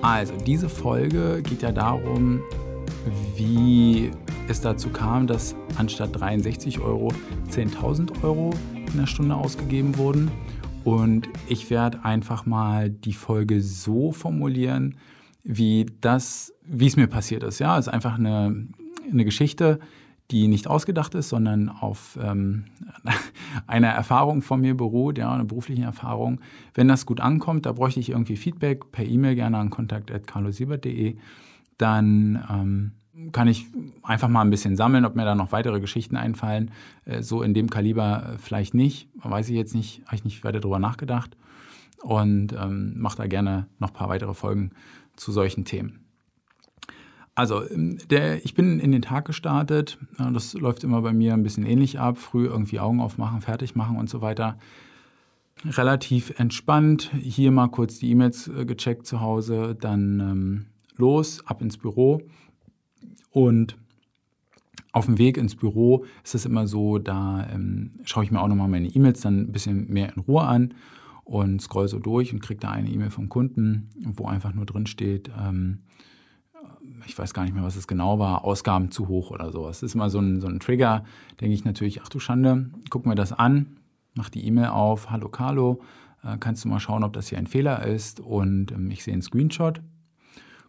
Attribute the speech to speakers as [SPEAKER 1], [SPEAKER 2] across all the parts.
[SPEAKER 1] Also, diese Folge geht ja darum, wie es dazu kam, dass anstatt 63 Euro 10.000 Euro in der Stunde ausgegeben wurden. Und ich werde einfach mal die Folge so formulieren, wie das, wie es mir passiert ist. Ja, es ist einfach eine, eine Geschichte, die nicht ausgedacht ist, sondern auf ähm, einer Erfahrung von mir beruht, ja, einer beruflichen Erfahrung. Wenn das gut ankommt, da bräuchte ich irgendwie Feedback per E-Mail gerne an kontakt.carlosiebert.de, dann ähm, kann ich einfach mal ein bisschen sammeln, ob mir da noch weitere Geschichten einfallen. Äh, so in dem Kaliber äh, vielleicht nicht, weiß ich jetzt nicht, habe ich nicht weiter drüber nachgedacht und ähm, mache da gerne noch ein paar weitere Folgen zu solchen Themen. Also, ähm, der, ich bin in den Tag gestartet. Das läuft immer bei mir ein bisschen ähnlich ab. Früh irgendwie Augen aufmachen, fertig machen und so weiter. Relativ entspannt. Hier mal kurz die E-Mails äh, gecheckt zu Hause. Dann ähm, los, ab ins Büro. Und auf dem Weg ins Büro ist es immer so, da ähm, schaue ich mir auch nochmal meine E-Mails dann ein bisschen mehr in Ruhe an und scroll so durch und kriege da eine E-Mail vom Kunden, wo einfach nur drin steht, ähm, ich weiß gar nicht mehr, was es genau war, Ausgaben zu hoch oder sowas. Das ist immer so ein, so ein Trigger, denke ich natürlich, ach du Schande, gucken wir das an, mach die E-Mail auf, hallo Carlo, äh, kannst du mal schauen, ob das hier ein Fehler ist und ähm, ich sehe einen Screenshot,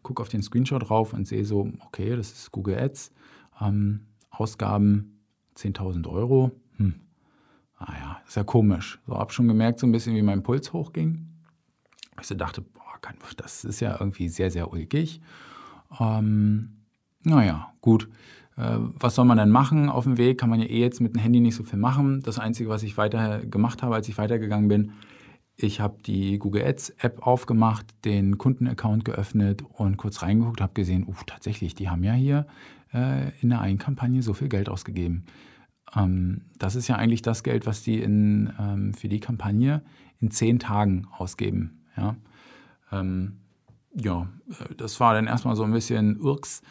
[SPEAKER 1] gucke auf den Screenshot drauf und sehe so, okay, das ist Google Ads, ähm, Ausgaben 10.000 Euro, hm. ah ja, ist ja komisch. So, habe schon gemerkt so ein bisschen, wie mein Puls hochging. Ich dachte, boah, das ist ja irgendwie sehr, sehr ulkig. Ähm, naja, gut. Äh, was soll man denn machen auf dem Weg? Kann man ja eh jetzt mit dem Handy nicht so viel machen. Das Einzige, was ich weiter gemacht habe, als ich weitergegangen bin, ich habe die Google Ads App aufgemacht, den Kundenaccount geöffnet und kurz reingeguckt, habe gesehen, uh, tatsächlich, die haben ja hier äh, in der einen Kampagne so viel Geld ausgegeben. Ähm, das ist ja eigentlich das Geld, was die in, ähm, für die Kampagne in zehn Tagen ausgeben. Ja? Ähm, ja, äh, das war dann erstmal so ein bisschen Irks.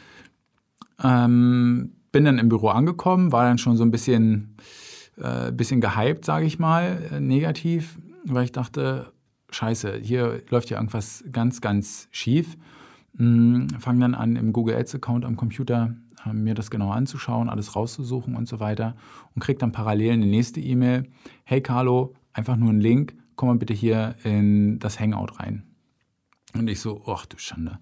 [SPEAKER 1] Ähm, bin dann im Büro angekommen, war dann schon so ein bisschen, äh, bisschen gehypt, sage ich mal, äh, negativ, weil ich dachte, scheiße, hier läuft ja irgendwas ganz, ganz schief. Hm, Fange dann an, im Google Ads-Account am Computer äh, mir das genau anzuschauen, alles rauszusuchen und so weiter und kriege dann parallel eine nächste E-Mail. Hey Carlo, einfach nur ein Link, komm mal bitte hier in das Hangout rein. Und ich so, ach du Schande.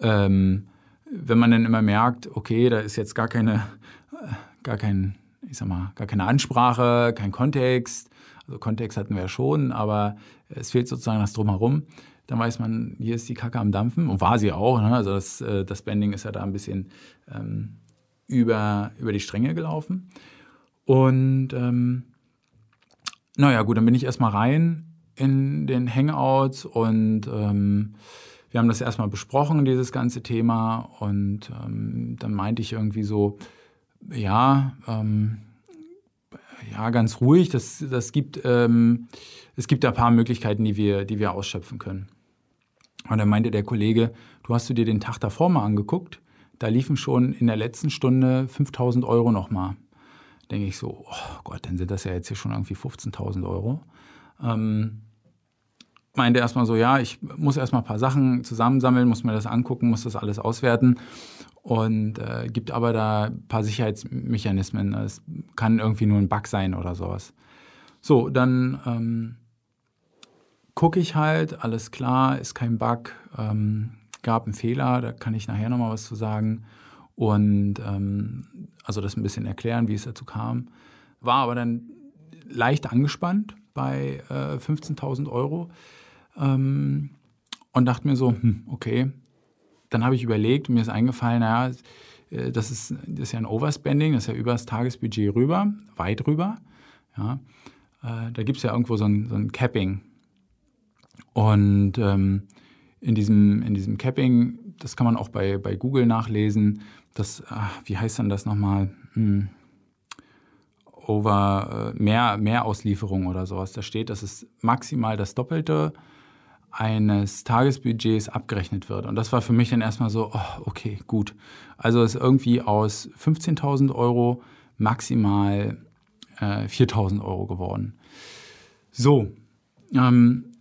[SPEAKER 1] Ähm, wenn man dann immer merkt, okay, da ist jetzt gar keine, äh, gar kein, ich sag mal, gar keine Ansprache, kein Kontext. Also Kontext hatten wir ja schon, aber es fehlt sozusagen das drumherum. Dann weiß man, hier ist die Kacke am Dampfen. Und war sie auch. Ne? Also das, äh, das Bending ist ja da ein bisschen ähm, über, über die Stränge gelaufen. Und ähm, naja, gut, dann bin ich erstmal rein in den Hangouts und ähm, wir haben das erstmal besprochen, dieses ganze Thema. Und ähm, dann meinte ich irgendwie so, ja, ähm, ja, ganz ruhig. Das, das gibt, ähm, es gibt ein paar Möglichkeiten, die wir, die wir ausschöpfen können. Und dann meinte der Kollege, du hast du dir den Tag davor mal angeguckt? Da liefen schon in der letzten Stunde 5000 Euro nochmal. Denke ich so, oh Gott, dann sind das ja jetzt hier schon irgendwie 15.000 Euro. Ähm, meinte erstmal so, ja, ich muss erstmal ein paar Sachen zusammensammeln, muss mir das angucken, muss das alles auswerten und äh, gibt aber da ein paar Sicherheitsmechanismen. Es kann irgendwie nur ein Bug sein oder sowas. So, dann ähm, gucke ich halt, alles klar, ist kein Bug, ähm, gab einen Fehler, da kann ich nachher nochmal was zu sagen und ähm, also das ein bisschen erklären, wie es dazu kam. War aber dann leicht angespannt bei äh, 15.000 Euro ähm, und dachte mir so, hm, okay. Dann habe ich überlegt, mir ist eingefallen, naja, äh, das ist, das ist ja ein Overspending, das ist ja über das Tagesbudget rüber, weit rüber. Ja. Äh, da gibt es ja irgendwo so ein, so ein Capping. Und ähm, in, diesem, in diesem Capping, das kann man auch bei, bei Google nachlesen, das, ach, wie heißt dann das nochmal? Hm. Over äh, mehr, mehr Auslieferung oder sowas. Da steht, das ist maximal das Doppelte eines Tagesbudgets abgerechnet wird. Und das war für mich dann erstmal so, oh, okay, gut. Also ist irgendwie aus 15.000 Euro maximal äh, 4.000 Euro geworden. So, ähm,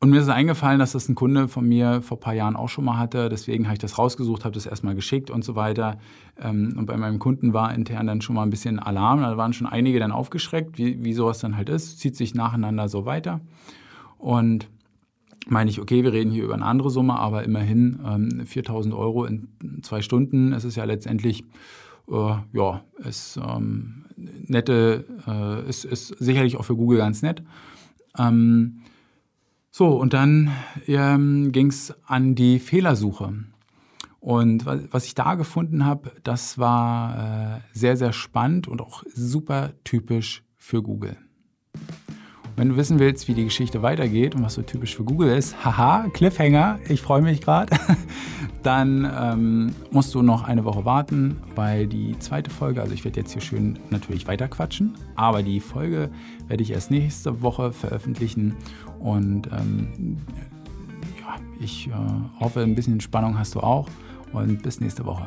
[SPEAKER 1] Und mir ist eingefallen, dass das ein Kunde von mir vor ein paar Jahren auch schon mal hatte. Deswegen habe ich das rausgesucht, habe das erstmal geschickt und so weiter. Ähm, und bei meinem Kunden war intern dann schon mal ein bisschen Alarm. Da waren schon einige dann aufgeschreckt, wie, wie sowas dann halt ist. Zieht sich nacheinander so weiter. Und meine ich, okay, wir reden hier über eine andere Summe, aber immerhin ähm, 4000 Euro in zwei Stunden. Es ist ja letztendlich, äh, ja, ist ähm, nette, äh, ist, ist sicherlich auch für Google ganz nett. Ähm, so, und dann ähm, ging es an die Fehlersuche. Und was ich da gefunden habe, das war äh, sehr, sehr spannend und auch super typisch für Google. Wenn du wissen willst, wie die Geschichte weitergeht und was so typisch für Google ist, haha, Cliffhanger, ich freue mich gerade, dann ähm, musst du noch eine Woche warten, weil die zweite Folge, also ich werde jetzt hier schön natürlich weiterquatschen, aber die Folge werde ich erst nächste Woche veröffentlichen und ähm, ja, ich äh, hoffe, ein bisschen Spannung hast du auch und bis nächste Woche.